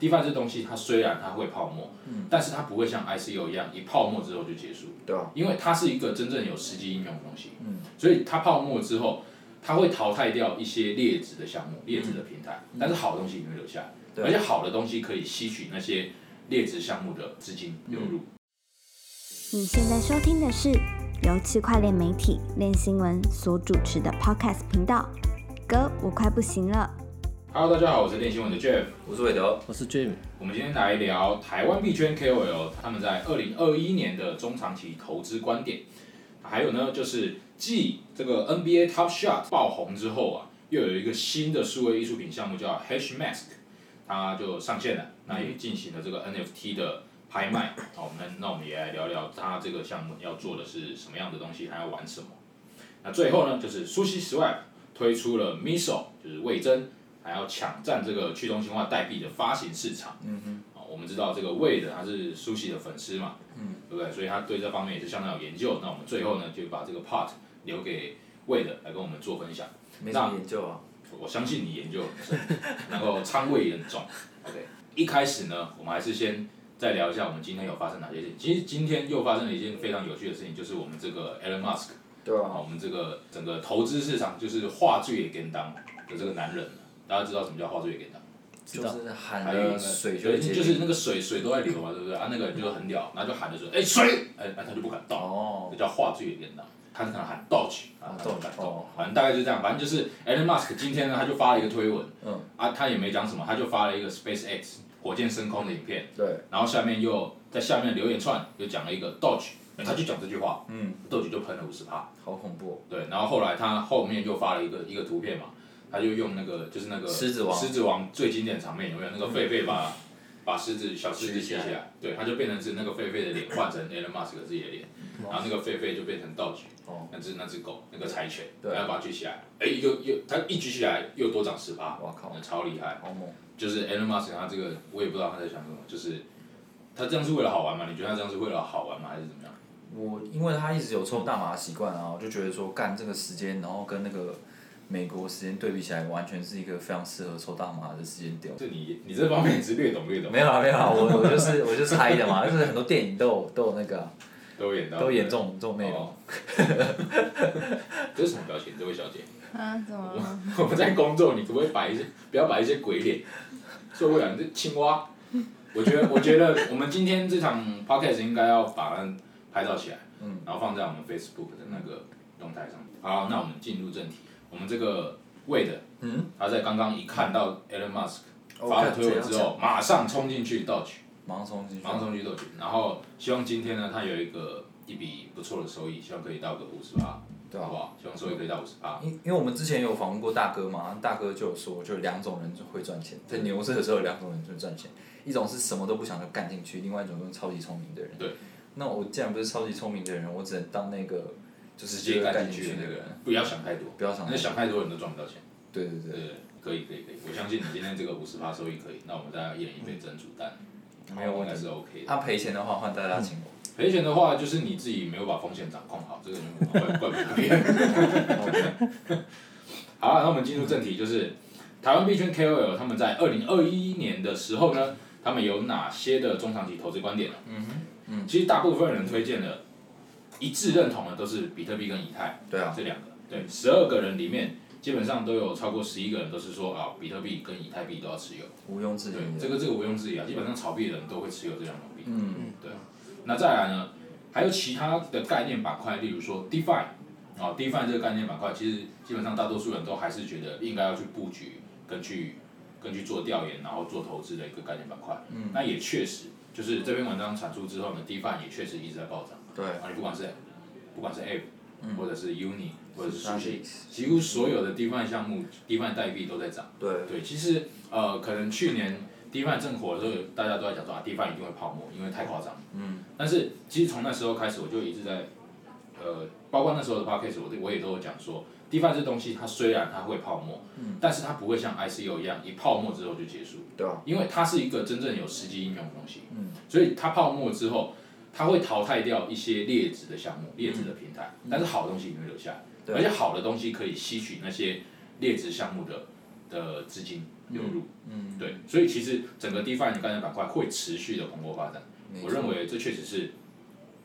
，DeFi 这东西它虽然它会泡沫，嗯但是它不会像 ICO 一样一泡沫之后就结束，对啊，因为它是一个真正有实际应用的东西，嗯所以它泡沫之后，它会淘汰掉一些劣质的项目、劣质的平台，但是好的东西你会留下而且好的东西可以吸取那些劣质项目的资金流入。你现在收听的是由区块链媒体链新闻所主持的 Podcast 频道。哥，我快不行了。Hello，大家好，我是链新闻的 Jeff。我是韦德，我是 Jim，我们今天来聊台湾币圈 KOL 他们在二零二一年的中长期投资观点，还有呢就是继这个 NBA Top Shot 爆红之后啊，又有一个新的数位艺术品项目叫 Hash Mask，它就上线了，那也进行了这个 NFT 的拍卖。好，我们那我们也来聊聊它这个项目要做的是什么样的东西，它要玩什么。那最后呢，就是苏西 Swap 推出了 Miso，就是魏征。还要抢占这个去中心化代币的发行市场。嗯哼。哦，我们知道这个魏的他是苏西的粉丝嘛，嗯，对不对？所以他对这方面也是相当有研究。那我们最后呢，就把这个 part 留给魏的来跟我们做分享。没什么研究啊。我相信你研究很深，然后仓位也很重。OK，一开始呢，我们还是先再聊一下我们今天有发生哪些事情。其实今天又发生了一件非常有趣的事情，就是我们这个 Elon Musk，对啊，我们这个整个投资市场就是话剧也跟当的这个男人。大家知道什么叫画作也给他？就是喊还有那个水就是那个水水都在流嘛，对不对？啊，那个人就很屌，然后就喊着说，哎水，哎，那他就不敢倒，哦，这叫画作也给他。可能喊 Dodge 他不敢 Dodge，反正大概就是这样。反正就是 Elon Musk 今天呢，他就发了一个推文，嗯，啊，他也没讲什么，他就发了一个 SpaceX 火箭升空的影片，对，然后下面又在下面留言串又讲了一个 Dodge，他就讲这句话，嗯，Dodge 就喷了五十趴，好恐怖，对，然后后来他后面又发了一个一个图片嘛，他就用那个就是那个狮子王。狮子王最经典场面有没有？那个狒狒把把狮子小狮子举起来。对，他就变成是那个狒狒的脸 换成 Elon Musk 自己的脸，然后那个狒狒就变成道具，哦，那只那只狗那个柴犬，对。然后把它举起来，哎，又又他一举起来又多长十八，我靠，超厉害。好猛，就是 Elon Musk 他这个我也不知道他在想什么，就是他这样是为了好玩吗？你觉得他这样是为了好玩吗？还是怎么样？我因为他一直有抽大麻的习惯啊，我就觉得说干这个时间，然后跟那个美国时间对比起来，完全是一个非常适合抽大麻的时间点。就你你这方面也是略懂略懂，没有啊没有啊，我我就是我就是猜的嘛，就是很多电影都有都有那个啊都演到都演这种这种内容。哦 这是什么表情？这位小姐？啊，怎么了？我们在工作，你可不可以摆一些，不要摆一些鬼脸？受不了，你这青蛙。我觉得，我觉得我们今天这场 podcast 应该要把它拍照起来，嗯然后放在我们 Facebook 的那个动态上面。好，那我们进入正题。我们这个 Wade，嗯，他在刚刚一看到 Elon Musk 哦发了推文之后，马上冲进去 Dodge，马上冲进去马。上冲进去 Dodge，然后希望今天呢，他有一个一笔不错的收益，希望可以到个五十八，对啊好不好？希望收益可以到五十八。因因为我们之前有访问过大哥嘛，大哥就有说，就两种人就会赚钱，在牛市的时候有两种人就会赚钱，一种是什么都不想就干进去，另外一种就是超级聪明的人。对。那我既然不是超级聪明的人，我只能当那个就直接干干进去的那个人不要想太多，不要想太多那想太多人都赚不到钱。对对对，对对，可以可以可以，我相信你今天这个五十趴收益可以，那我们大家一人一杯珍珠蛋，没有问题是 OK 的。他赔钱的话换大家请我。赔钱的话，就是你自己没有把风险掌控好，这个就怪怪不了别人。好了，那我们进入正题，就是台湾币圈 KOL 他们在二零二一年的时候呢，他们有哪些的中长期投资观点呢？嗯哼，嗯，其实大部分人推荐的，一致认同的都是比特币跟以太。对啊，这两个，对，十二个人里面基本上都有超过十一个人都是说啊，比特币跟以太币都要持有。毋庸置，疑对。这个这个毋庸置疑啊，基本上炒币的人都会持有这两种币。嗯，对，那再来呢，还有其他的概念板块，例如说 DeFi，啊，DeFi 这个概念板块，其实基本上大多数人都还是觉得应该要去布局，跟去跟去做调研，然后做投资的一个概念板块。嗯那也确实，就是这篇文章产出之后呢，DeFi 也确实一直在暴涨。对。啊，你不管是不管是 App，、嗯或者是 Uni，或者是 Sushi，Sushi 几乎所有的 DeFi 项目、DeFi 代币都在涨。对。对，其实呃，可能去年 DeFi 正火的时候，大家都在讲说啊，DeFi 一定会泡沫，因为太夸张。嗯。但是其实从那时候开始，我就一直在呃，包括那时候的 Podcast，我我也都有讲说，DeFi 这东西它虽然它会泡沫，嗯但是它不会像 ICO 一样一泡沫之后就结束。对啊。因为它是一个真正有实际应用的东西。嗯。所以它泡沫之后，它会淘汰掉一些劣质的项目、劣质的平台，但是好的东西你会留下来，而且好的东西可以吸取那些劣质项目的的资金流入。嗯，对，所以其实整个 DeFi 的概念板块会持续的蓬勃发展。我认为这确实是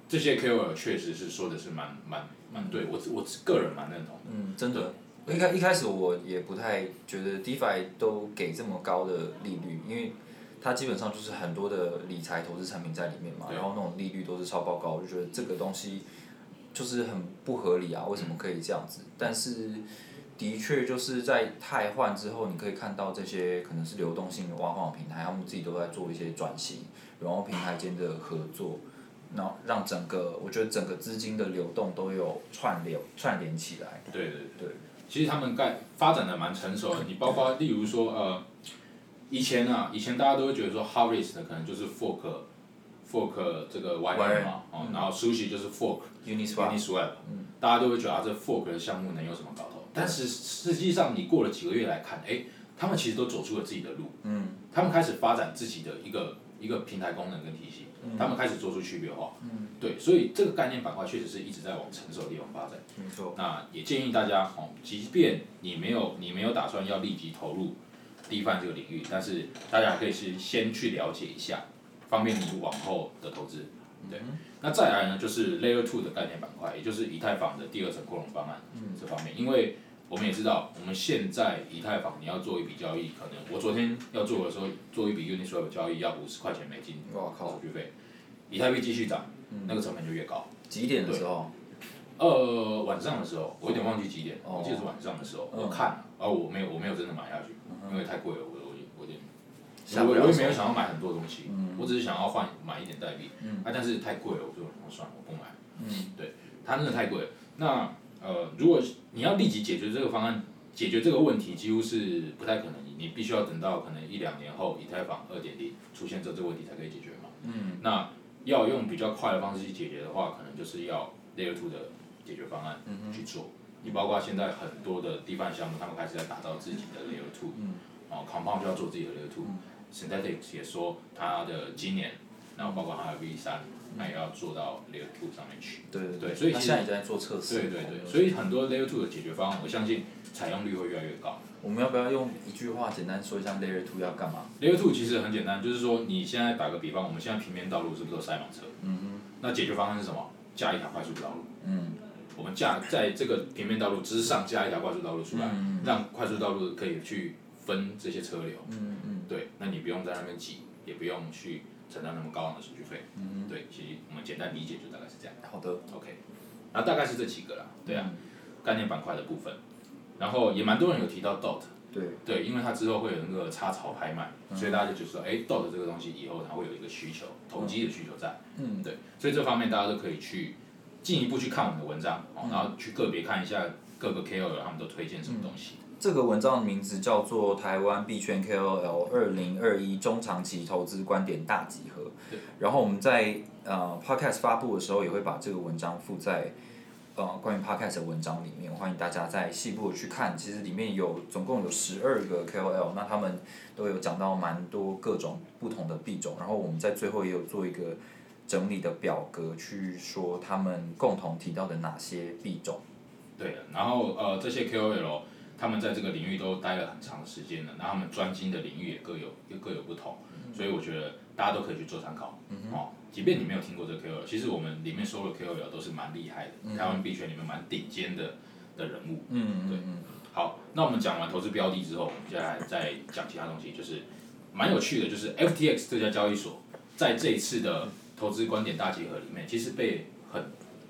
这些 KOL 确实是说的是蛮蛮蛮对我我个人蛮认同的。嗯，真的。一开一开始我也不太觉得 DeFi 都给这么高的利率，因为它基本上就是很多的理财投资产品在里面嘛，然后那种利率都是超爆高，我就觉得这个东西就是很不合理啊，为什么可以这样子？但是的确就是在汰换之后，你可以看到这些可能是流动性的挖矿平台，他们自己都在做一些转型，然后平台间的合作。然后让整个，我觉得整个资金的流动都有串流串联起来。对对对。其实他们盖发展的蛮成熟的，你包括例如说呃，以前啊，以前大家都会觉得说 Harvest 可能就是 fork fork 这个 Y YM 嘛，哦，然后 Sushi 就是 fork Uniswap，Uniswap，大家都会觉得啊，这 fork 的项目能有什么搞头？但是实际上你过了几个月来看，哎，他们其实都走出了自己的路，嗯，他们开始发展自己的一个一个平台功能跟体系，他们开始做出区别化，嗯，对，所以这个概念板块确实是一直在往成熟的地方发展。没错。那也建议大家哦，即便你没有你没有打算要立即投入 DeFi 这个领域，但是大家可以是先去了解一下，方便你往后的投资。对，那再来呢，就是 Layer Two 的概念板块，也就是以太坊的第二层扩容方案这方面，因为我们也知道，我们现在以太坊你要做一笔交易，可能我昨天要做的时候，做一笔 Uniswap 交易要五十块钱美金哇靠手续费，以太币继续涨，那个成本就越高。几点的时候？呃，晚上的时候，我有点忘记几点，哦。我记得是晚上的时候，嗯。我看了，然后我没有我没有真的买下去，因为太贵了，我我我有点，我我也没有想要买很多东西，嗯。我只是想要换买一点代币，嗯。啊，但是太贵了，我就我算了，我不买，嗯。对，它真的太贵了。那呃，如果你要立即解决这个方案，解决这个问题几乎是不太可能，你你必须要等到可能一两年后，以太坊二点零出现这这个问题才可以解决嘛。嗯。那要用比较快的方式去解决的话，可能就是要 Layer Two 的解决方案去做。你包括现在很多的 DeFi 项目，他们开始在打造自己的 Layer Two，嗯哦，Compound 就要做自己的 Layer Two，Synthetics 也说它的今年，然后包括它的 V 三，那也要做到 Layer Two 上面去。对对对所以现在也在做测试。对对对，所以很多 Layer Two 的解决方案，我相信采用率会越来越高。我们要不要用一句话简单说一下 Layer Two 要干嘛？Layer Two 其实很简单，就是说你现在打个比方，我们现在平面道路是不是都塞满车？嗯那解决方案是什么？加一条快速道路。嗯我们架在这个平面道路之上加一条快速道路出来，嗯让快速道路可以去分这些车流。嗯嗯对，那你不用在那边挤，也不用去承担那么高昂的手续费。嗯对，其实我们简单理解就大概是这样。好的。OK，然后大概是这几个啦。对啊，嗯概念板块的部分，然后也蛮多人有提到 DOT。对。对，因为它之后会有那个插槽拍卖，所以大家就觉得说，哎，DOT 这个东西以后它会有一个需求，投机的需求在。嗯对，所以这方面大家都可以去进一步去看我们的文章，哦，然后去个别看一下各个 KOL 他们都推荐什么东西。这个文章的名字叫做《台湾币圈 KOL 二零二一中长期投资观点大集合》。然后我们在呃 Podcast 发布的时候，也会把这个文章附在呃关于 Podcast 的文章里面，欢迎大家在细部的去看。其实里面有总共有十二个 KOL，那他们都有讲到蛮多各种不同的币种。然后我们在最后也有做一个整理的表格，去说他们共同提到的哪些币种。对，然后呃这些 KOL 他们在这个领域都待了很长的时间了，那他们专精的领域也各有也各有不同，所以我觉得大家都可以去做参考。哦，即便你没有听过这个 KOL，其实我们里面收的 KOL 都是蛮厉害的，台湾币圈里面蛮顶尖的的人物。嗯对好，那我们讲完投资标的之后，我们接下来再讲其他东西，就是蛮有趣的，就是 FTX 这家交易所在这一次的投资观点大集合里面，其实被很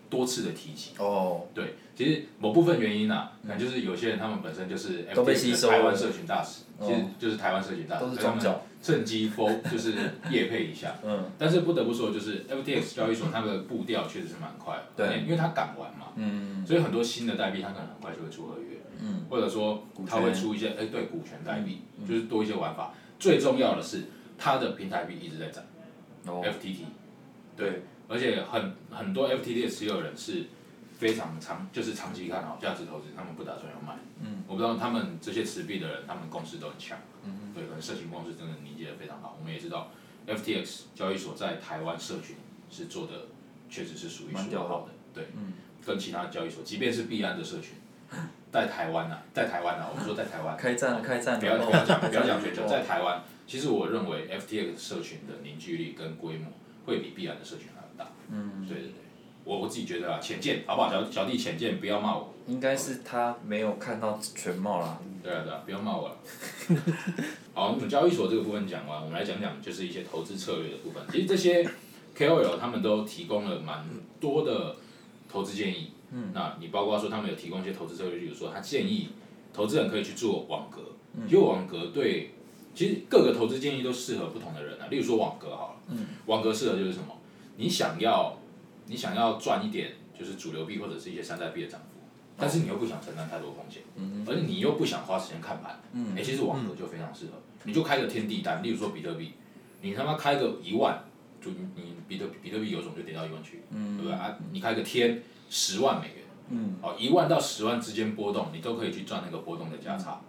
多次的提及。哦，对，其实某部分原因啊，可能就是有些人他们本身就是都被 FTX 吸收了。的台湾社群大使，哦。其实就是台湾社群大使，都是所以他们宗教。趁机 f 就是业配一下。嗯。但是不得不说，就是 FTX 交易所它的步调确实是蛮快的，对。因为它敢玩嘛，嗯。所以很多新的代币它可能很快就会出合约，嗯。或者说它会出一些哎对股权代币，就是多一些玩法。最重要的是它的平台币一直在涨哦，FTT，对，而且很很多 FTT 的持有人是非常长，就是长期看好价值投资，他们不打算要卖。嗯，我不知道他们这些持币的人，他们公司都很强。嗯，对，可能社群公司真的凝结的非常好。我们也知道，FTX 交易所在台湾社群是做的，确实是数一数二好的。对，嗯跟其他交易所，即便是币安的社群，在台湾呐，在台湾呐，我们说在台湾。开战 开战不要讲不要讲全球，哦在台湾，其实我认为 FTX 社群的凝聚力跟规模会比必然的社群还要大。嗯，对对对，我我自己觉得啊，浅见好不好？小小弟浅见，不要骂我。应该是他没有看到全貌啦。对啊对啊，不要骂我了。好，我们交易所这个部分讲完，我们来讲讲就是一些投资策略的部分。其实这些 KOL 他们都提供了蛮多的投资建议。嗯，那你包括说他们有提供一些投资策略，比如说他建议投资人可以去做网格，因为网格对，其实各个投资建议都适合不同的人啊。例如说网格好了，嗯，网格适合就是什么？你想要你想要赚一点就是主流币或者是一些山寨币的涨幅，但是你又不想承担太多风险，嗯，而你又不想花时间看盘，嗯，哎、其实网格就非常适合，你就开个天地单，例如说比特币，你他妈开个一万，就你你比特比特币有种就跌到一万去，嗯，对不对？啊？你开个天十万美元，嗯，哦，一万到十万之间波动，你都可以去赚那个波动的价差。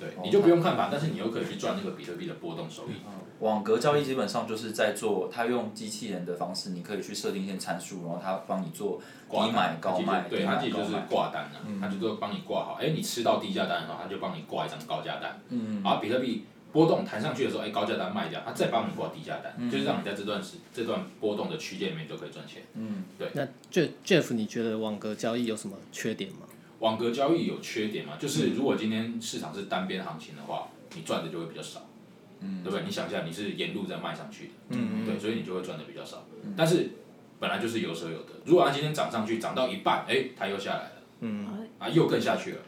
对，你就不用看盘，但是你又可以去赚那个比特币的波动收益。网格交易基本上就是在做，它用机器人的方式，你可以去设定一些参数，然后它帮你做低买高卖，对，低它就是。挂单啊，它就都帮你挂好。哎，你吃到低价单的话，它就帮你挂一张高价单。嗯。然后比特币波动弹上去的时候，哎，高价单卖掉，它再帮你挂低价单，就是让你在这段时这段波动的区间里面都可以赚钱。嗯，对。那 Jeff，你觉得网格交易有什么缺点吗？网格交易有缺点嘛？就是如果今天市场是单边行情的话，你赚的就会比较少，嗯，对不对？你想一下，你是沿路在卖上去的，嗯，对，所以你就会赚的比较少。但是本来就是有舍有得，如果它今天涨上去，涨到一半，哎，它又下来了，嗯，啊，又更下去了。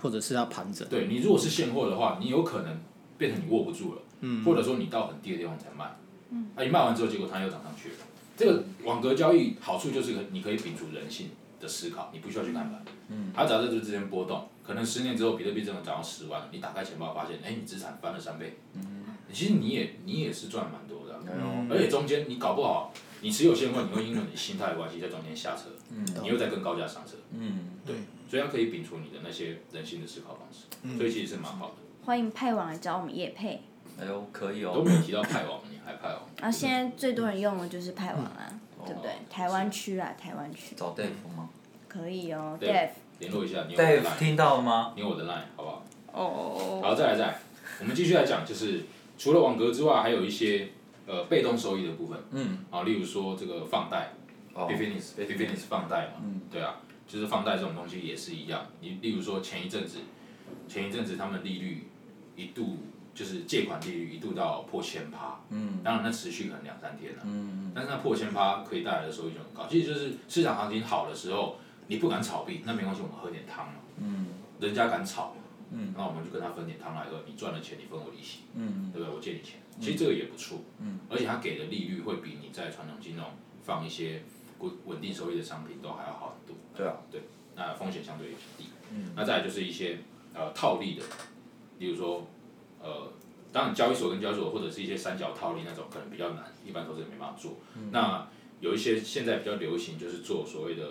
或者是要盘整？对你如果是现货的话，你有可能变成你握不住了，嗯，或者说你到很低的地方才卖，嗯，啊，你卖完之后，结果它又涨上去了。这个网格交易好处就是可你可以摒除人性的思考，你不需要去看盘，嗯，它只要在这之间波动，可能十年之后比特币真的涨到十万了，你打开钱包发现，哎，你资产翻了三倍，嗯，其实你也你也是赚蛮多的啊、嗯而且中间你搞不好你持有现货，你会因为你心态的关系在中间下车，嗯，你又在更高价上车，嗯，对，所以它可以摒除你的那些人性的思考方式，所以其实是蛮好的。欢迎派网来找我们叶配。哎呦，可以哦都哦。没有提到派网，你还派网？啊现在最多人用的就是派网啊，嗯对不对？台湾区啊，台湾区找 Dave 吗可以哦对，Dave。联络一下，你有我的？Dave line，听到了吗？你有我的 line，好不好？哦。好，再来再来，我们继续来讲，就是除了网格之外，还有一些呃被动收益的部分嗯，啊，例如说这个放贷哦 b i f i n i s b i f i n i s 放贷嘛，嗯对啊，就是放贷这种东西也是一样。你例如说前一阵子，前一阵子他们利率一度就是借款利率一度到破千趴，嗯，当然那持续可能两三天了，嗯但是它破千趴可以带来的收益就很高。其实就是市场行情好的时候，你不敢炒币，那没关系，我们喝点汤嘛。嗯。人家敢炒，嗯，那我们就跟他分点汤来喝，你赚了钱，你分我利息，嗯。对不对？我借你钱，其实这个也不错，嗯，而且它给的利率会比你在传统金融放一些稳稳定收益的商品都还要好很多，对啊，对，那风险相对也低，嗯，那再来就是一些呃套利的，例如说呃，当然交易所跟交易所或者是一些三角套利那种可能比较难，一般投资人没办法做，那有一些现在比较流行就是做所谓的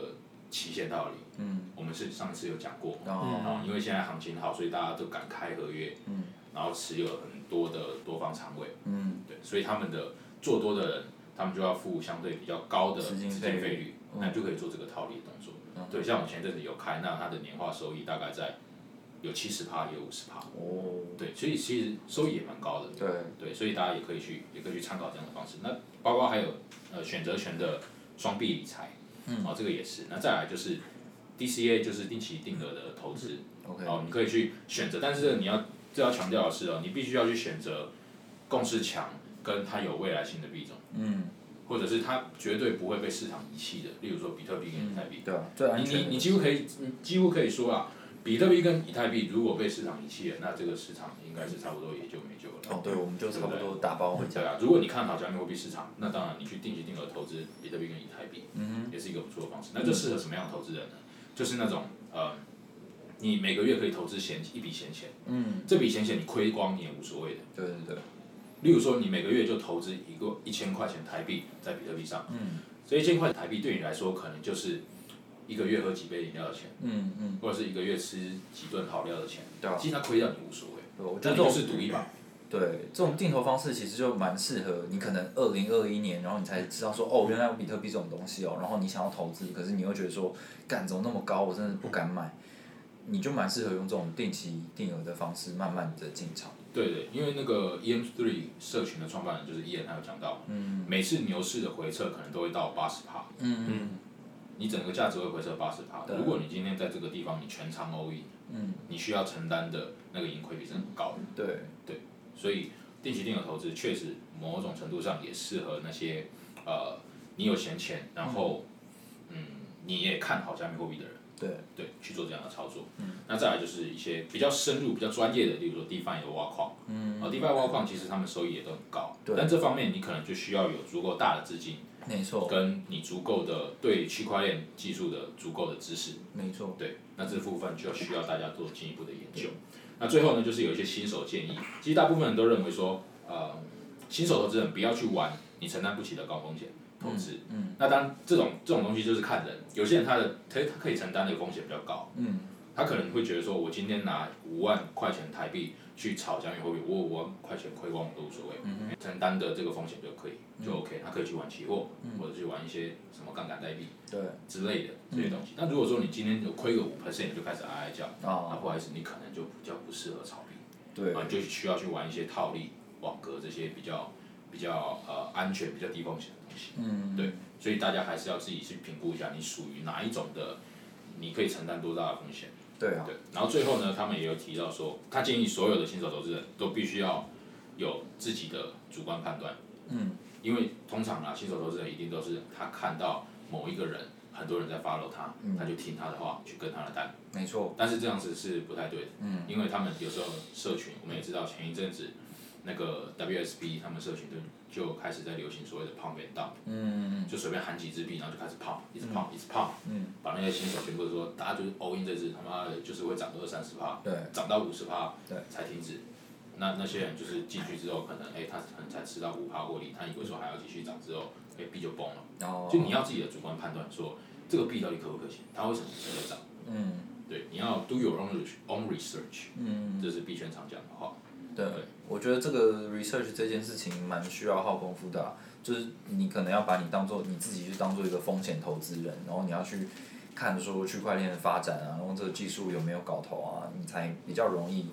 期限套利，嗯，我们是上次有讲过嘛，哦，啊，因为现在行情好，所以大家都敢开合约，嗯，然后持有很多的多方仓位，嗯，对，所以他们的做多的人，他们就要付相对比较高的资金资费率金费率，那就可以做这个套利的动作。对，像我前阵子有开，那它的年化收益大概在有七十趴，也有五十趴，哦，对，所以其实收益也蛮高的。对，对，所以大家也可以去，也可以去参考这样的方式。那包括还有呃选择权的双币理财，嗯，哦，这个也是。那再来就是 DCA，就是定期定额的投资，OK，哦，你可以去选择，但是你要这要强调的是哦，你必须要去选择共识强跟它有未来性的币种，嗯，或者是它绝对不会被市场遗弃的，例如说比特币跟以太币。对啊，最安你你你几乎可以，你几乎可以说啊，比特币跟以太币如果被市场遗弃了，那这个市场应该是差不多也就没救了。哦，对，我们就差不多打包回家。对啊，如果你看好加密货币市场，那当然你去定期定额投资比特币跟以太币，嗯也是一个不错的方式。那这适合什么样的投资人呢？就是那种呃，你每个月可以投资闲一笔闲钱，嗯，这笔闲钱你亏光你也无所谓的。对对对，例如说，你每个月就投资一个一千块钱台币在比特币上，嗯这一千块台币对你来说可能就是一个月喝几杯饮料的钱，嗯嗯，或者是一个月吃几顿好料的钱，对啊其实他亏掉你无所谓，对我觉得这种是赌一把。对这种定投方式其实就蛮适合你，可能二零二一年，然后你才知道说哦，原来有比特币这种东西哦，然后你想要投资，可是你又觉得说，干怎么那么高，我真的不敢买。你就蛮适合用这种定期定额的方式，慢慢的进场。对对，因为那个 EM Three 社群的创办人就是伊恩，他有讲到，嗯每次牛市的回撤可能都会到八十趴，嗯嗯你整个价值会回撤八十趴。如果你今天在这个地方你全仓 all in，嗯，你需要承担的那个盈亏比是很高的。对对，所以定期定额投资确实某种程度上也适合那些呃你有闲钱，然后嗯你也看好加密货币的人。对，对，去做这样的操作。那再来就是一些比较深入、比较专业的，例如说 DeFi 的挖矿。嗯。啊，DeFi 挖矿其实他们收益也都很高。对但这方面你可能就需要有足够大的资金，没错，跟你足够的对区块链技术的足够的知识。没错，对，那这部分就需要大家做进一步的研究。那最后呢，就是有一些新手建议。其实大部分人都认为说，呃，新手投资人不要去玩你承担不起的高风险投资。嗯那当然这种这种东西就是看人，有些人他的他他可以承担的风险比较高，嗯他可能会觉得说，我今天拿五万块钱台币去炒加密货币，我五万块钱亏光我都无所谓，承担的这个风险就可以就 OK，他可以去玩期货，或者去玩一些什么杠杆代币对，之类的这些东西。那如果说你今天有亏个五 percent，你就开始哀哀叫，那啊，不好意思，你可能就比较不适合炒币，对。啊，，你就需要去玩一些套利、网格这些比较比较呃安全、比较低风险的东西。嗯，对，所以大家还是要自己去评估一下，你属于哪一种的，你可以承担多大的风险。对啊，对，然后最后呢，他们也有提到说，他建议所有的新手投资人都必须要有自己的主观判断，嗯，因为通常啊，新手投资人一定都是他看到某一个人，很多人在 follow 他，嗯。他就听他的话去跟他的单，没错，但是这样子是不太对的，嗯，因为他们有时候社群，我们也知道前一阵子那个 WSB 他们社群就就开始在流行所谓的 pump and dump，嗯就随便喊几支币，然后就开始 pump，一直 pump，一直 pump，嗯，把那些新手全部都说，大家就是 all in 这支，他妈的就是会涨个二三十趴，对，涨到五十趴对。才停止。那那些人就是进去之后，可能哎、他可能才吃到五趴获利，他以为说还要继续涨之后，哎、币就崩了。哦。就你要自己的主观判断说，这个币到底可不可行，它为什么值得涨？嗯。对，你要 do your own research- own research，嗯，这是币圈常讲的话。对，我觉得这个 research 这件事情蛮需要耗功夫的啊、就是你可能要把你当做你自己去当做一个风险投资人，然后你要去看说区块链的发展啊，然后这个技术有没有搞头啊，你才比较容易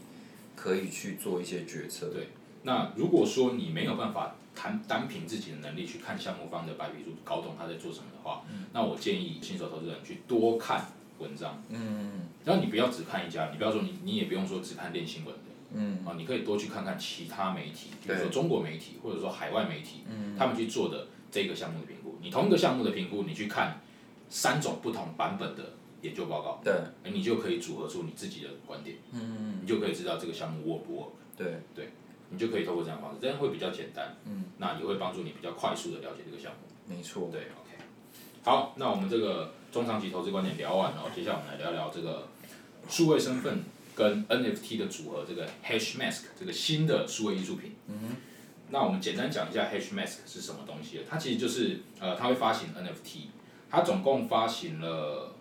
可以去做一些决策。对那如果说你没有办法谈单凭自己的能力去看项目方的白皮书，搞懂他在做什么的话，那我建议新手投资人去多看文章。嗯然后你不要只看一家，你不要说你你也不用说只看练新闻的。嗯啊，你可以多去看看其他媒体，比如说中国媒体或者说海外媒体，嗯他们去做的这个项目的评估。你同一个项目的评估，你去看三种不同版本的研究报告，对，哎你就可以组合出你自己的观点，嗯你就可以知道这个项目 work 不 work，对，你就可以透过这样的方式，这样会比较简单，嗯，那也会帮助你比较快速的了解这个项目。没错。对，OK。好，那我们这个中长期投资观点聊完了，接下来我们来聊聊这个数位身份跟 NFT 的组合，这个 Hash Mask 这个新的数位艺术品。嗯那我们简单讲一下 Hash Mask 是什么东西。它其实就是呃，它会发行 NFT，它总共发行了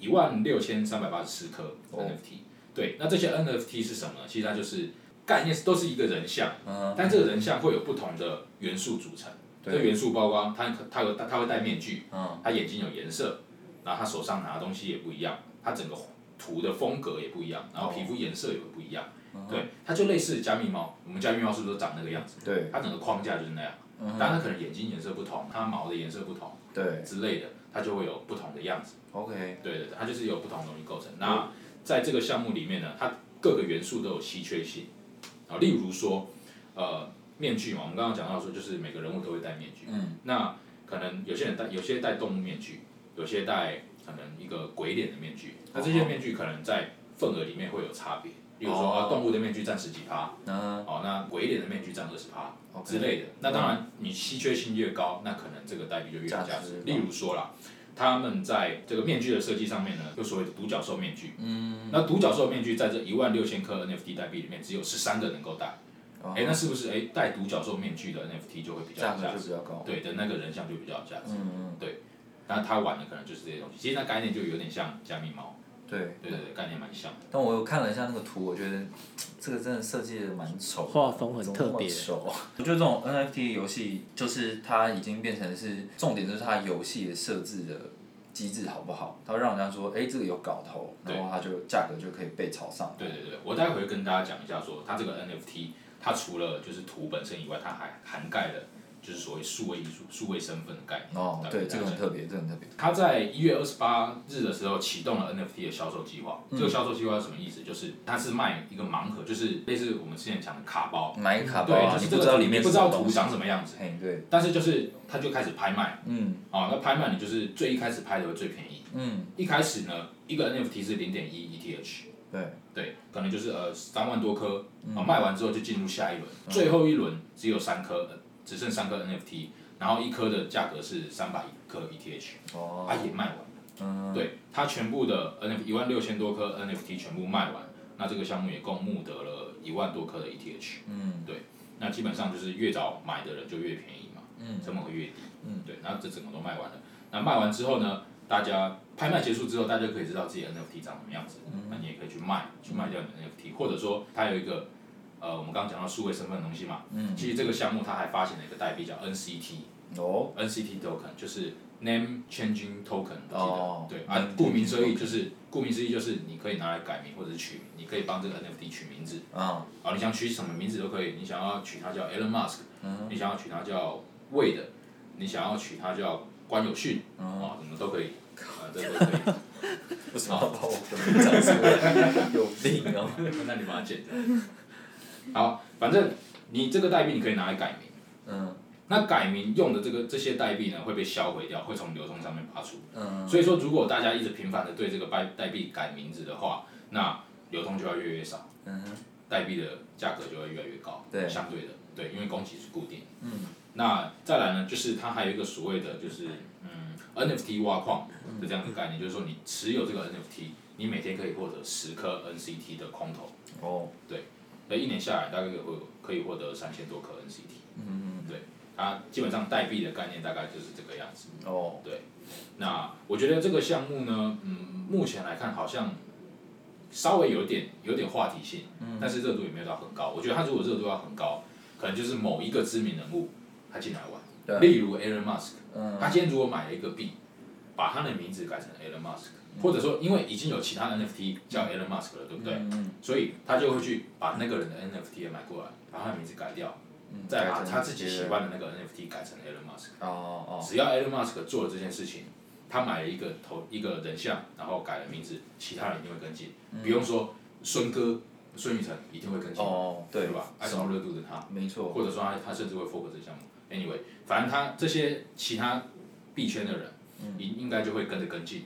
一万六千三百八十四颗哦 NFT。对，那这些 NFT 是什么呢？其实它就是概念都是一个人像，嗯但这个人像会有不同的元素组成。这元素包括它，它有它会戴面具，嗯它眼睛有颜色，然后他手上拿的东西也不一样，它整个图的风格也不一样，然后皮肤颜色也会不一样。对，它就类似加密猫，我们加密猫是不是都长那个样子？对，它整个框架就是那样，嗯当然它可能眼睛颜色不同，它毛的颜色不同对之类的，它就会有不同的样子。，OK，对对对，它就是有不同的东西构成。那在这个项目里面呢，它各个元素都有稀缺性啊，例如说，呃，面具嘛，我们刚刚讲到说，就是每个人物都会戴面具。嗯。那可能有些人戴，有些戴动物面具，有些戴可能一个鬼脸的面具。那这些面具可能在份额里面会有差别，例如说，哦啊，动物的面具占十几趴，嗯哦，那鬼脸的面具占二十趴之类的。那当然，你稀缺性越高，那可能这个代币就越有价价值值。例如说啦，他们在这个面具的设计上面呢，就所谓的独角兽面具。嗯，那独角兽面具在这一万六千颗 NFT 代币里面，只有十三个能够戴。哦哎、那是不是哎戴独角兽面具的 NFT 就会比较有价值？就比较高。对的，那个人像就比较有价值。嗯嗯，那他玩的可能就是这些东西，其实那概念就有点像加密猫，对。对对对，概念蛮像的。但我有看了一下那个图，我觉得这个真的设计的蛮丑的，画风很特别我觉得这种 NFT 游戏，就是它已经变成是重点，就是它游戏的设置的机制好不好，它会让人家说，哎、这个有搞头，然后它就价格就可以被炒上。对对对，我待会会跟大家讲一下说，它这个 NFT，它除了就是图本身以外，它还涵盖了就是所谓数位艺术、数位身份的概念。哦，对，这个很特别，这个很特别。他在一月二十八日的时候启动了 NFT 的销售计划。这个销售计划是什么意思？就是它是卖一个盲盒，就是类似我们之前讲的卡包，买一卡包就是这个你不知道里面不知道图长什么样子，嘿，对，但是就是他就开始拍卖。嗯哦，那拍卖你就是最一开始拍的会最便宜。嗯，一开始呢，一个 NFT 是零点一 ETH。对，对，可能就是呃三万多颗，嗯啊、卖完之后就进入下一轮，最后一轮只有三颗，呃只剩三颗 NFT，然后一颗的价格是三百颗 ETH，哦，啊也卖完了，嗯，对，它全部的 NFT 一万六千多颗 NFT 全部卖完，那这个项目也共募得了一万多颗的 ETH，嗯。对那基本上就是越早买的人就越便宜嘛，嗯。成本会越低，嗯，对，然后这整个都卖完了，那卖完之后呢，大家拍卖结束之后，大家可以知道自己的 NFT 长什么样子，嗯。那你也可以去卖，去卖掉你的 NFT，或者说它有一个，呃，我们刚刚讲到数位身份的东西嘛，嗯，其实这个项目它还发行了一个代币叫 NCT，NCT 哦，token 就是 Name Changing Token，我记得，哦。对，啊顾名思义就是顾名思义就是你可以拿来改名或者是取名，你可以帮这个 NFT 取名字，啊，啊，你想取什么名字都可以，你想要取它叫 Elon Musk，、嗯。你想要取它叫 Wade，你想要取它叫关有训，嗯。啊，什么都可以，啊，这都可以。为什么要把我的名讲出来？有病哦！那你把它剪掉。好，反正你这个代币你可以拿来改名，嗯。那改名用的这个这些代币呢会被销毁掉，会从流通上面拔出。嗯，所以说，如果大家一直频繁的对这个代代币改名字的话，那流通就要越来越少，嗯哼，代币的价格就会越来越高。对。相对的，对，因为供给是固定。嗯。那再来呢，就是它还有一个所谓的就是嗯 NFT 挖矿的这样的概念，就是说你持有这个 NFT，你每天可以获得十颗 NCT 的空投，哦，那一年下来大概会有可以获得三千多颗 NCT。嗯对，它基本上代币的概念大概就是这个样子。哦，对那我觉得这个项目呢，嗯，目前来看好像稍微有点有点话题性，嗯但是热度也没有到很高。我觉得它如果热度要很高，可能就是某一个知名人物他进来玩，对，例如 Elon Musk，嗯他今天如果买了一个币，把他的名字改成 Elon Musk，或者说因为已经有其他 NFT 叫 Elon Musk 了，对不对？嗯所以他就会去把那个人的 NFT 也买过来，把他的名字改掉，嗯，再把他自己喜欢的那个 NFT 改成 Elon Musk。哦哦，只要 Elon Musk 做了这件事情，他买了一个头一个人像，然后改了名字，其他人一定会跟进，比如说孙哥孙宇晨一定会跟进，哦，对吧？爱炒热度的他，没错，或者说他他甚至会 fork 这个项目。Anyway，反正他这些其他币圈的人，应应该就会跟着跟进，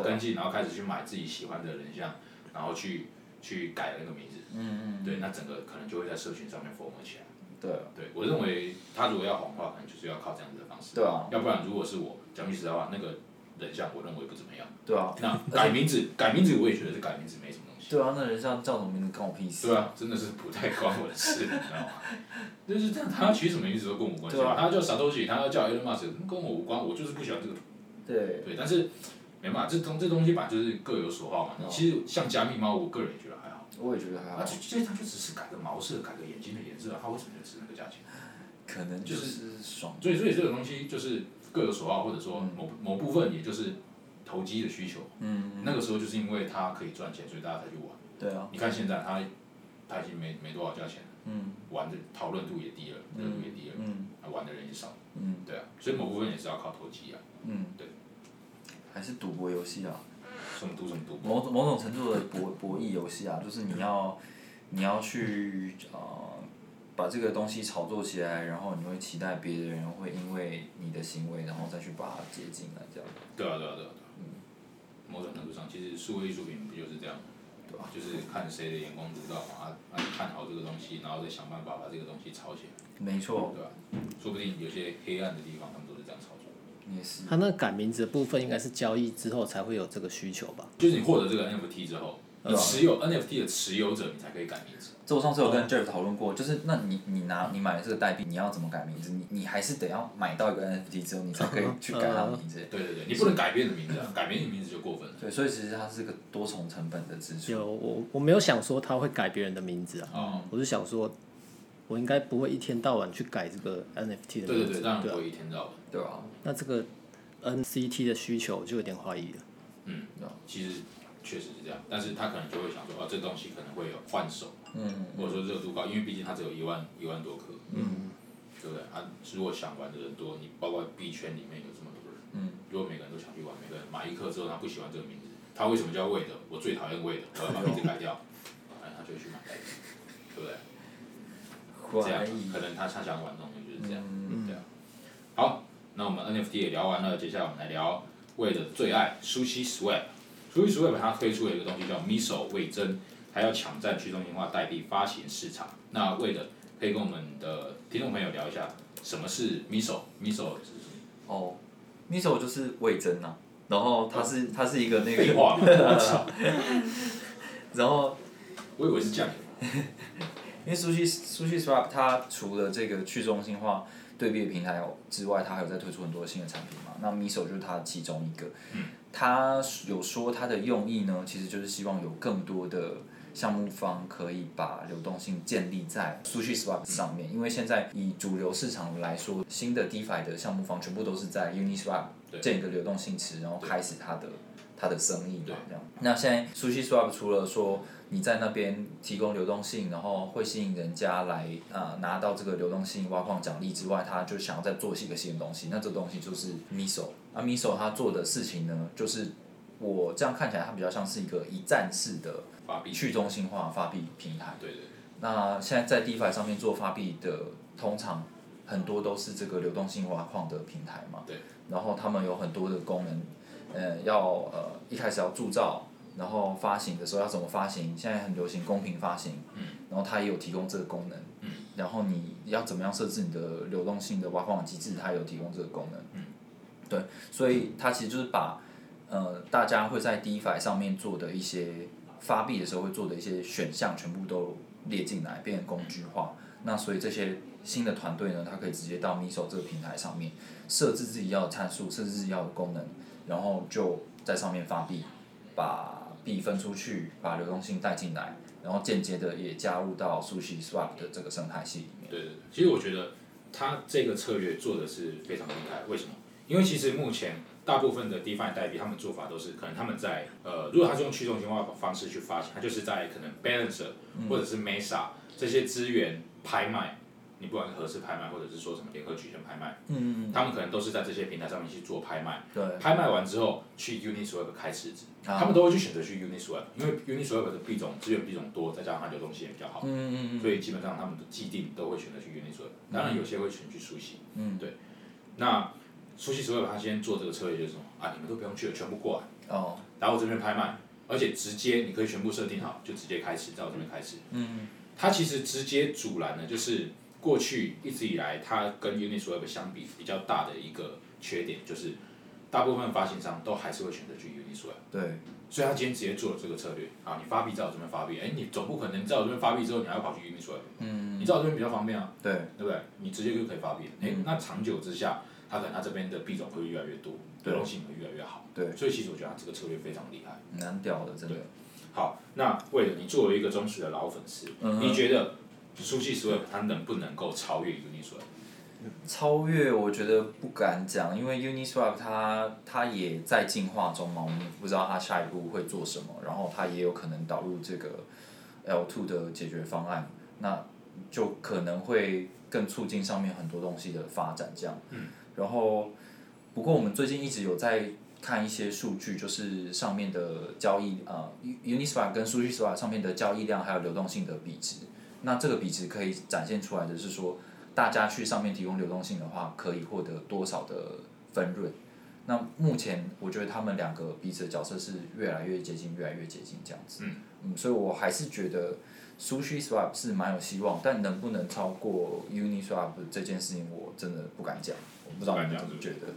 跟进，然后开始去买自己喜欢的人像，然后去去改那个名字，嗯嗯，对，那整个可能就会在社群上面 form 起来。对啊对我认为他如果要红的话，可能就是要靠这样子的方式。对啊要不然如果是我讲句实在话，那个人像我认为不怎么样。对啊，那改名字，改名字我也觉得是改名字没什么东西。对啊，那人像叫什么名字关我屁事？对啊，真的是不太关我的事，你知道吗？就是这样，他取什么名字都跟我无关系。对啊他叫 Satoshi，他要叫 Elon Musk，跟我无关，我就是不喜欢这个。对，对，但是没办法，这东这东西吧，就是各有所好嘛。其实像加密猫，我个人也觉得还好。我也觉得还啊，好，这这它就只是改个毛色，改个眼睛的颜色，它为什么就值那个价钱？可能就是爽。所以，所以这个东西就是各有所好，或者说某某部分也就是投机的需求。嗯，那个时候就是因为它可以赚钱，所以大家才去玩。对啊，你看现在它它已经没没多少价钱了，嗯玩的讨论度也低了，热度也低了，嗯啊玩的人也少。嗯对啊，所以某部分也是要靠投机啊。嗯，对，还是赌博游戏啊，什么赌什么赌。某种某种程度的博博弈游戏啊，就是你要你要去呃把这个东西炒作起来，然后你会期待别的人会因为你的行为，然后再去把它接进来，这样。对啊，对啊，对啊，对啊。某种程度上，其实数位艺术品不就是这样吗？对吧就是看谁的眼光独到嘛，啊，啊看好这个东西，然后再想办法把这个东西炒起来，没错，对吧？说不定有些黑暗的地方，他们。也是。他那改名字的部分应该是交易之后才会有这个需求吧？就是你获得这个 NFT 之后，你持有 NFT 的持有者，你才可以改名字。这我上次有跟 Jeff 讨论过，就是那你你拿你买了这个代币，你要怎么改名字？你你还是得要买到一个 NFT 之后，你才可以去改它的名字。对对对，你不能改别人的名字啊，改别人的名字就过分了。对，所以其实它是个多重成本的支出。有我我没有想说他会改别人的名字啊，哦，我是想说，我应该不会一天到晚去改这个 NFT 的名字。对对对，当然不会一天到晚。对啊，那这个 NCT 的需求，就有点怀疑了。嗯，其实确实是这样，但是他可能就会想说，哦，这东西可能会有换手，嗯，或者说热度高，因为毕竟它只有一万一万多颗，嗯，对不对？啊，如果想玩的人多，你包括币圈里面有这么多人，嗯，如果每个人都想去玩，每个人买一颗之后他不喜欢这个名字，他为什么叫魏的？我最讨厌魏的，我要把名字改掉，哎，他就会去买代币，对不对？这样，可能他他想玩的东西就是这样，嗯对啊。好，那我们 NFT 也聊完了，接下来我们来聊魏的最爱 Sushi Swap。Sushi Swap 它推出了一个东西叫 Miso 味增，它要抢占去中心化代币发行市场。那魏的可以跟我们的听众朋友聊一下，什么是 Miso？Miso 是什么？哦，miso 就是味增呐，然后它是它是一个那个，废话，然后我以为是酱油。因为 Sushi Sushi Swap 它除了这个去中心化对比的平台之外，它还有在推出很多新的产品嘛。那 Miso 就是它其中一个。它有说它的用意呢，其实就是希望有更多的项目方可以把流动性建立在 Sushi Swap 上面，因为现在以主流市场来说，新的 DeFi 的项目方全部都是在 Uniswap 建一个流动性池，然后开始它的它的生意嘛对这样。那现在 Sushi Swap 除了说你在那边提供流动性，然后会吸引人家来呃拿到这个流动性挖矿奖励之外，他就想要再做一个新的东西。那这东西就是 Miso。那 Miso 他做的事情呢，就是我这样看起来，它比较像是一个一站式的发币。去中心化发币平台。对对对。那现在在 DeFi 上面做发币的，通常很多都是这个流动性挖矿的平台嘛。对。然后他们有很多的功能，呃，要呃一开始要铸造，然后发行的时候要怎么发行？现在很流行公平发行。嗯。然后它也有提供这个功能。嗯。然后你要怎么样设置你的流动性的挖矿机制？它有提供这个功能。嗯。对，所以它其实就是把呃大家会在 DeFi 上面做的一些发币的时候会做的一些选项，全部都列进来，变成工具化。那所以这些新的团队呢，它可以直接到 Miso 这个平台上面设置自己要的参数，设置自己要的功能，然后就在上面发币，把币分出去，把流动性带进来，然后间接的也加入到 Sushi Swap 的这个生态系里面。对对对，其实我觉得他这个策略做的是非常厉害。为什么？因为其实目前大部分的 DeFi 代币，他们做法都是可能他们在呃，如果他是用去中心化的方式去发行，他就是在可能 Balancer 或者是 Mesa 这些资源拍卖，你不管是合适拍卖或者是说什么联合举权拍卖，嗯嗯他们可能都是在这些平台上面去做拍卖。对。拍卖完之后去 Uniswap 开池子，啊他们都会去选择去 Uniswap，因为 Uniswap 的币种资源币种多，再加上它流动性也比较好。嗯嗯嗯所以基本上他们的既定都会选择去 Uniswap，当然有些会选去苏西。嗯对。那苏西 Swap 他先做这个策略就是什么啊？你们都不用去了，全部过来，哦来我这边拍卖，而且直接你可以全部设定好，就直接开始在我这边开始。嗯它其实直接阻拦的就是过去一直以来它跟 Uniswap 相比比较大的一个缺点，就是大部分发行商都还是会选择去 Uniswap。对。所以他今天直接做了这个策略。啊，你发币在我这边发币，哎，你总不可能在我这边发币之后，你还要跑去 Uniswap，嗯。你在我这边比较方便啊，对。对不对？你直接就可以发币，哎、嗯。那长久之下，它可能它这边的币种会越来越多，对。流动性会越来越好，对，所以其实我觉得他这个策略非常厉害。难屌的，真的。好，那为了你作为一个忠实的老粉丝，嗯你觉得苏系 Swap 它能不能够超越 Uniswap？超越我觉得不敢讲，因为 Uniswap 它它也在进化中嘛，我们不知道它下一步会做什么，然后它也有可能导入这个 L2 的解决方案，那就可能会更促进上面很多东西的发展这样。嗯。然后，不过我们最近一直有在看一些数据，就是上面的交易呃，Uniswap 跟 SushiSwap 上面的交易量还有流动性的比值，那这个比值可以展现出来的是说。大家去上面提供流动性的话，可以获得多少的分润？那目前我觉得他们两个彼此的角色是越来越接近，越来越接近这样子。嗯。嗯，所以我还是觉得 Sushi Swap 是蛮有希望，但能不能超过 Uniswap 这件事情，我真的不敢讲。我不知道你们怎么觉得？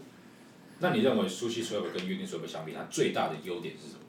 那你认为 Sushi Swap 跟 Uniswap 相比，它最大的优点是什么？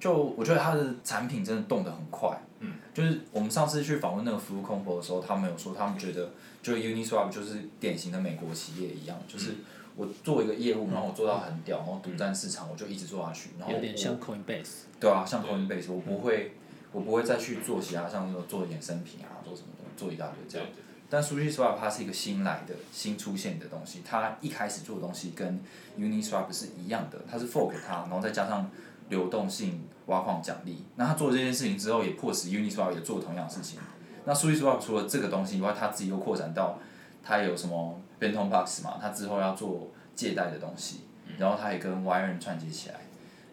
就我觉得它的产品真的动得很快。嗯。就是我们上次去访问那个服务 Combo 的时候，他们有说，他们觉得就 Uniswap 就是典型的美国企业一样，就是我做一个业务，然后我做到很屌，然后独占市场，我就一直做下去，然后有点像 Coinbase。对啊，像 Coinbase，我不会，我不会再去做其他像那种做衍生品啊，做什么的，做一大堆这样。但 SushiSwap 它是一个新来的、新出现的东西，它一开始做的东西跟 Uniswap 是一样的，它是 fork 它，然后再加上流动性挖矿奖励。那他做这件事情之后，也迫使 Uniswap 也做同样的事情。那 SushiSwap 除了这个东西以外，他自己又扩展到他有什么 Benton Box 嘛，他之后要做借贷的东西，然后他也跟 Wire 串接起来，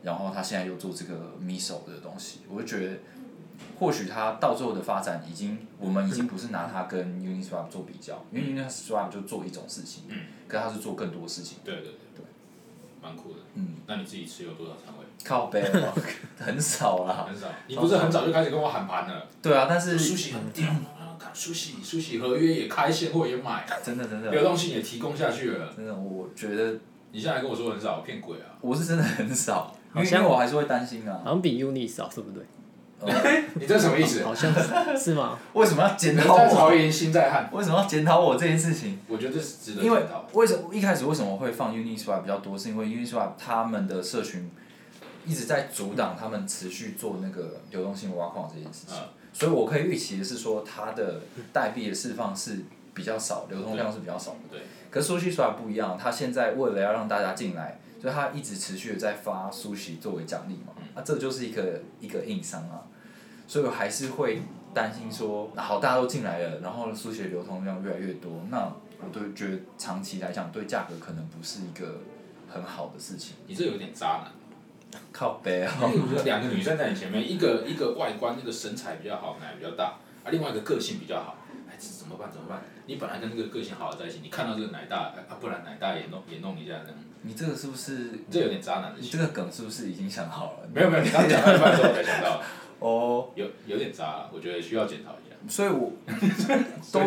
然后他现在又做这个 Miso 的东西，我就觉得。或许它到最后的发展已经，我们已经不是拿它跟 Uniswap 做比较，因为 Uniswap 就做一种事情，嗯，可它是做更多事情。对对对对，蛮酷的。嗯，那你自己持有多少仓位？靠背，很少啦。很少。你不是很早就开始跟我喊盘了？对啊，但是。苏喜很屌啊！看苏喜，苏喜合约也开，现货也买，真的真的。流动性也提供下去了。真的，我觉得。你现在跟我说很少，骗鬼啊！我是真的很少，因为我还是会担心啊。好像比 Uni 少，对不对？你这什么意思？好像是是吗？为什么要检讨我？在曹营心在汉。为什么要检讨我这件事情？我觉得这是值得因为为什么一开始为什么会放 Uniswap 比较多？是因为 Uniswap 他们的社群一直在阻挡他们持续做那个流动性挖矿这件事情。所以我可以预期的是说，它的代币的释放是比较少，流通量是比较少的。对。可是 Sushi 不一样，它现在为了要让大家进来，所以它一直持续的在发 Sushi 作为奖励嘛。啊，这就是一个一个硬伤啊。所以我还是会担心说，好，大家都进来了，然后书写流通量越来越多，那我都觉得长期来讲对价格可能不是一个很好的事情。你这有点渣男。靠背啊！两个女生在你前面，一个一个外观那个身材比较好，奶比较大，啊，另外一个个性比较好，哎，这怎么办？怎么办？你本来跟那个个性好的在一起，你看到这个奶大，啊，不然奶大也弄也弄一下这样。你这个是不是？这有点渣男的。你这个梗是不是已经想好了？没有没有，你刚讲到一半之后我才想到。哦，有有点渣，我觉得需要检讨一下。所以我 都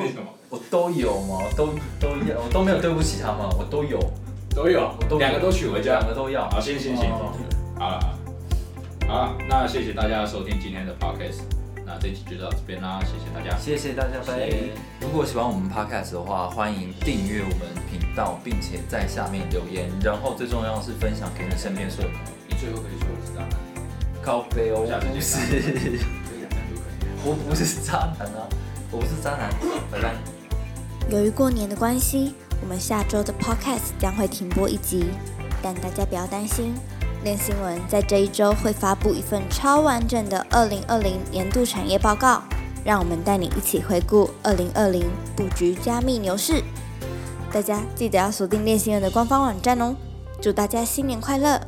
我都有嘛，都都要，我都没有对不起他们，我都有，都有，两个都娶回家，两个都要。好，行行行，好了好了，那谢谢大家收听今天的 podcast，那这期就到这边啦，谢谢大家，谢谢大家，拜。如果喜欢我们 podcast 的话，欢迎订阅我们频道，并且在下面留言，然后最重要的是分享给你身边所有朋友。你最后可以说我是渣男。靠背哦，不是，我不是渣男啊，我不是渣男，拜拜。由于过年的关系，我们下周的 podcast 将会停播一集，但大家不要担心，练新闻在这一周会发布一份超完整的二零二零年度产业报告，让我们带你一起回顾二零二零布局加密牛市。大家记得要锁定练新闻的官方网站哦，祝大家新年快乐！